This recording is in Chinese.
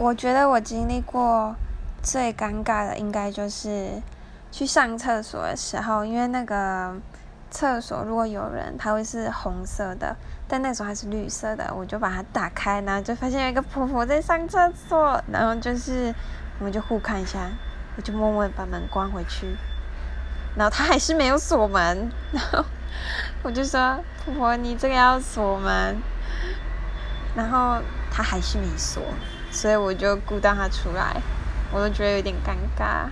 我觉得我经历过最尴尬的，应该就是去上厕所的时候，因为那个厕所如果有人，它会是红色的，但那时候还是绿色的，我就把它打开，然后就发现有一个婆婆在上厕所，然后就是我们就互看一下，我就默默把门关回去，然后她还是没有锁门，然后我就说婆婆你这个要锁门，然后她还是没锁。所以我就顾到他出来，我都觉得有点尴尬。